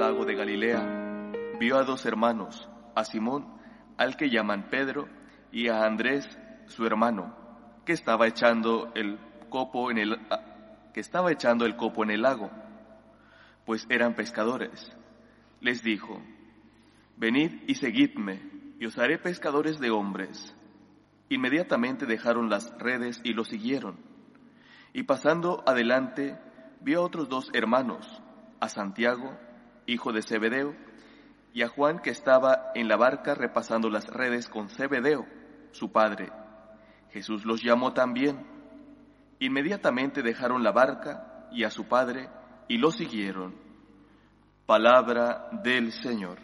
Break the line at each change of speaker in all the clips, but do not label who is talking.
Lago de Galilea, vio a dos hermanos, a Simón, al que llaman Pedro, y a Andrés, su hermano, que estaba echando el copo en el ah, que estaba echando el copo en el lago, pues eran pescadores. Les dijo: Venid y seguidme, y os haré pescadores de hombres. Inmediatamente dejaron las redes y lo siguieron. Y pasando adelante, vio a otros dos hermanos, a Santiago, hijo de Zebedeo, y a Juan que estaba en la barca repasando las redes con Zebedeo, su padre. Jesús los llamó también. Inmediatamente dejaron la barca y a su padre y lo siguieron. Palabra del Señor.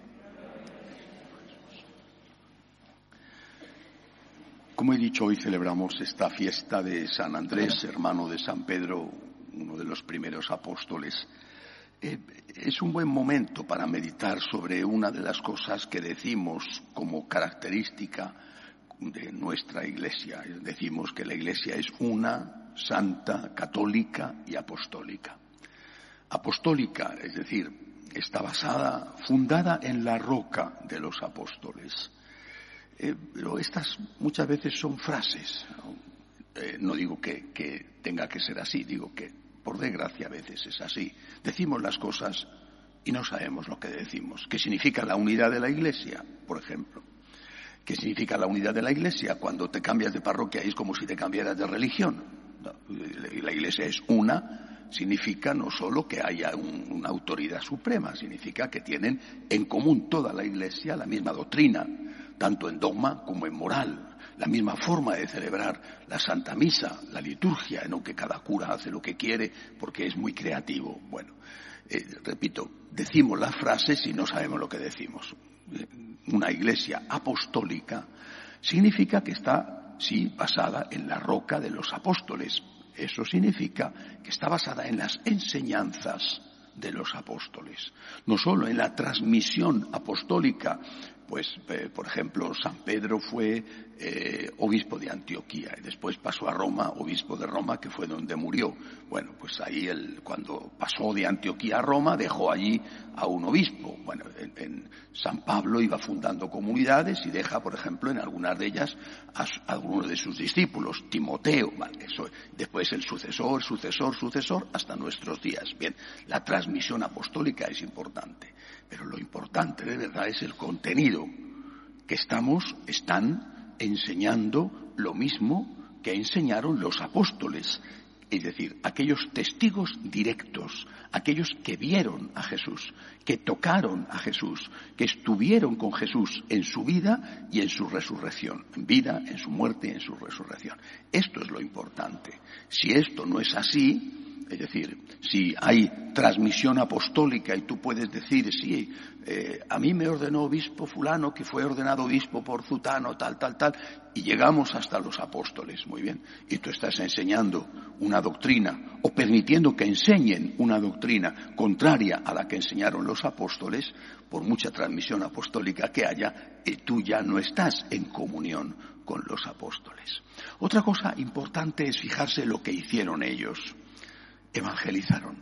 Como he dicho, hoy celebramos esta fiesta de San Andrés, hermano de San Pedro, uno de los primeros apóstoles. Eh, es un buen momento para meditar sobre una de las cosas que decimos como característica de nuestra Iglesia. Decimos que la Iglesia es una, santa, católica y apostólica. Apostólica, es decir, está basada, fundada en la roca de los apóstoles. Eh, pero estas muchas veces son frases. ¿no? Eh, digo que tenga que ser así, digo que por desgracia a veces es así. Decimos las cosas y no sabemos lo que decimos. ¿Qué significa la unidad de la Iglesia, por ejemplo? ¿Qué significa la unidad de la Iglesia? Cuando te cambias de parroquia es como si te cambiaras de religión. La Iglesia es una, significa no solo que haya un- una autoridad suprema, significa que tienen en común toda la Iglesia la misma doctrina, tanto en dogma como en moral, la misma forma de celebrar la Santa Misa, la liturgia, no que cada cura hace lo que quiere porque es muy creativo. Bueno, eh, repito, decimos las frases y no sabemos lo que decimos. Eh, Una iglesia apostólica significa que está, sí, basada en la roca de los apóstoles. Eso significa que está basada en las enseñanzas de los apóstoles, no solo en la transmisión apostólica, pues, eh, por ejemplo, San Pedro fue eh, obispo de Antioquía y después pasó a Roma, obispo de Roma, que fue donde murió. Bueno, pues ahí él, cuando pasó de Antioquía a Roma, dejó allí a un obispo. Bueno, en, San Pablo iba fundando comunidades y deja, por ejemplo, en algunas de ellas a, algunos de sus discípulos, Timoteo, vale, después el sucesor, sucesor, sucesor, hasta nuestros días. Bien, la transmisión apostólica es importante, pero lo importante de verdad es el contenido que estamos, están enseñando lo mismo que enseñaron los apóstoles, es decir, aquellos testigos directos, aquellos que vieron a Jesús, que tocaron a Jesús, que estuvieron con Jesús en su vida y en su resurrección, en vida, en su muerte y en su resurrección. Esto es lo importante. Si esto no es así, es decir, si hay transmisión apostólica y tú puedes decir, sí, eh, a mí me ordenó obispo fulano que fue ordenado obispo por Zutano, tal, tal, tal, y llegamos hasta los apóstoles, muy bien, y tú estás enseñando una doctrina o permitiendo que enseñen una doctrina contraria a la que enseñaron los apóstoles, por mucha transmisión apostólica que haya, eh, tú ya no estás en comunión con los apóstoles. Otra cosa importante es fijarse lo que hicieron ellos evangelizaron.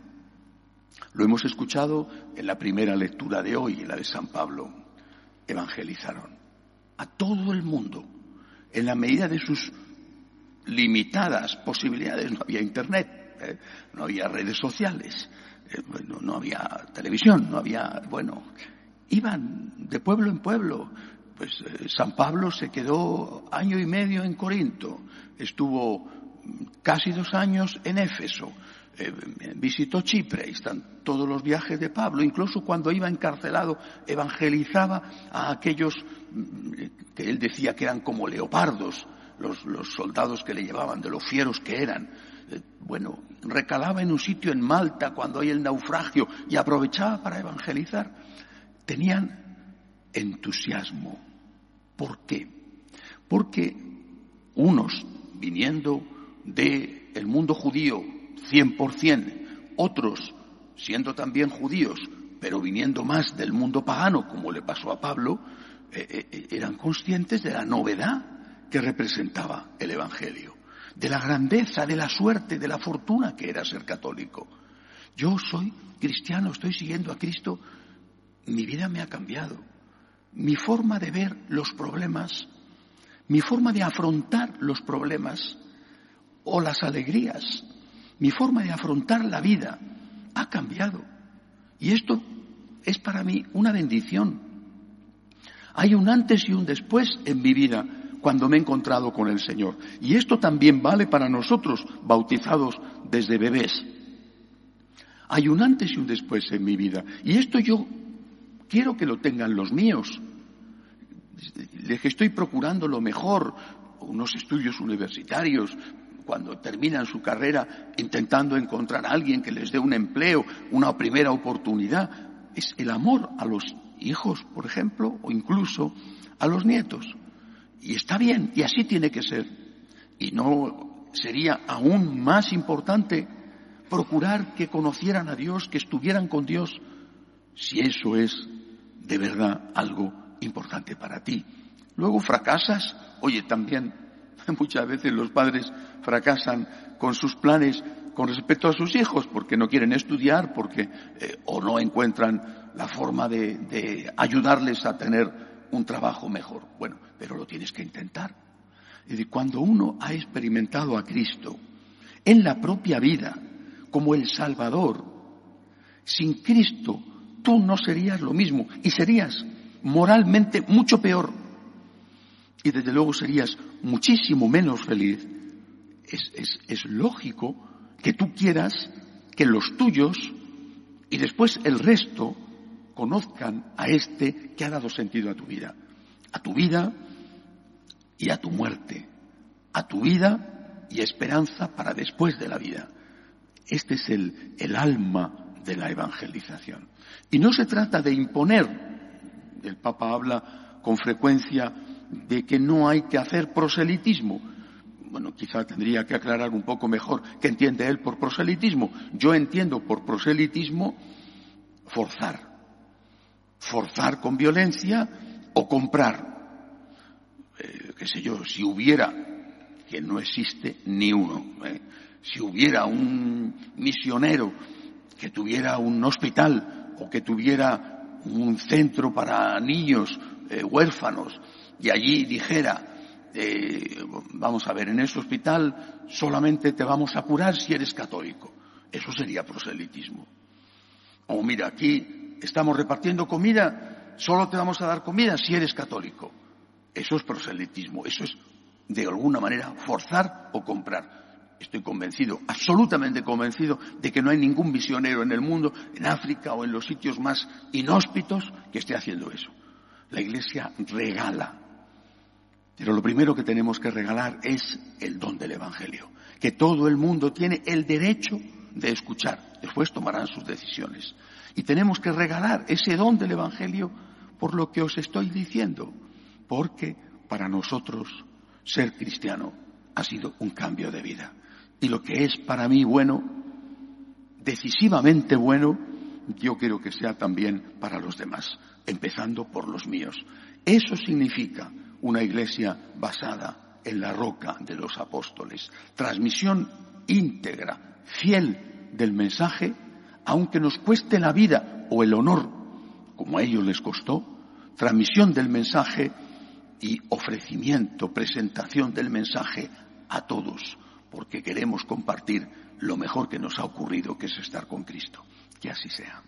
Lo hemos escuchado en la primera lectura de hoy, en la de San Pablo. Evangelizaron a todo el mundo, en la medida de sus limitadas posibilidades. No había Internet, ¿eh? no había redes sociales, eh, no había televisión, no había, bueno, iban de pueblo en pueblo. Pues eh, San Pablo se quedó año y medio en Corinto, estuvo mm, casi dos años en Éfeso, eh, visitó Chipre, ahí están todos los viajes de Pablo, incluso cuando iba encarcelado evangelizaba a aquellos mm, que él decía que eran como leopardos, los, soldados que le llevaban, de los fieros que eran. Eh, bueno, recalaba en un sitio en Malta cuando hay el naufragio y aprovechaba para evangelizar. Tenían entusiasmo. ¿Por qué? Porque unos viniendo del mundo judío 100%, otros siendo también judíos, pero viniendo más del mundo pagano, como le pasó a Pablo, eh, eh, eran conscientes de la novedad que representaba el Evangelio, de la grandeza, de la suerte, de la fortuna que era ser católico. Yo soy cristiano, estoy siguiendo a Cristo, mi vida me ha cambiado. Mi forma de ver los problemas, mi forma de afrontar los problemas o las alegrías, mi forma de afrontar la vida ha cambiado. Y esto es para mí una bendición. Hay un antes y un después en mi vida cuando me he encontrado con el Señor. Y esto también vale para nosotros, bautizados desde bebés. Hay un antes y un después en mi vida. Y esto yo quiero que lo tengan los míos. Les estoy procurando lo mejor, unos estudios universitarios, cuando terminan su carrera intentando encontrar a alguien que les dé un empleo, una primera oportunidad. Es el amor a los hijos, por ejemplo, o incluso a los nietos. Y está bien, y así tiene que ser. Y no sería aún más importante procurar que conocieran a Dios, que estuvieran con Dios, si eso es de verdad algo importante para ti. Luego fracasas, oye, también muchas veces los padres fracasan con sus planes con respecto a sus hijos porque no quieren estudiar, porque eh, o no encuentran la forma de, ayudarles a tener un trabajo mejor. Bueno, pero lo tienes que intentar. Y cuando uno ha experimentado a Cristo en la propia vida como el Salvador, sin Cristo tú no serías lo mismo y serías moralmente mucho peor. Y desde luego serías muchísimo menos feliz. Es, lógico que tú quieras que los tuyos y después el resto conozcan a este que ha dado sentido a tu vida. A tu vida y a tu muerte. A tu vida y esperanza para después de la vida. Este es el alma de la evangelización. Y no se trata de imponer. El Papa habla con frecuencia de que no hay que hacer proselitismo. Bueno, quizá tendría que aclarar un poco mejor qué entiende él por proselitismo. Yo entiendo por proselitismo forzar forzar con violencia o comprar. Eh, qué sé yo, si hubiera, que no existe ni uno, eh, si hubiera un misionero que tuviera un hospital o que tuviera un centro para niños eh, huérfanos y allí dijera, vamos a ver, en ese hospital solamente te vamos a curar si eres católico. Eso sería proselitismo. O mira, aquí estamos repartiendo comida, solo te vamos a dar comida si eres católico. Eso es proselitismo, eso es de alguna manera forzar o comprar. Estoy convencido, absolutamente convencido, de que no hay ningún misionero en el mundo, en África o en los sitios más inhóspitos, que esté haciendo eso. La Iglesia regala. Pero lo primero que tenemos que regalar es el don del Evangelio, que todo el mundo tiene el derecho de escuchar. Después tomarán sus decisiones. Y tenemos que regalar ese don del Evangelio por lo que os estoy diciendo, porque para nosotros ser cristiano ha sido un cambio de vida. Y lo que es para mí bueno, decisivamente bueno, yo quiero que sea también para los demás, empezando por los míos. Eso significa una iglesia basada en la roca de los apóstoles, transmisión íntegra, fiel del mensaje aunque nos cueste la vida o el honor, como a ellos les costó, transmisión del mensaje y ofrecimiento, presentación del mensaje a todos, porque queremos compartir lo mejor que nos ha ocurrido, que es estar con Cristo. Que así sea.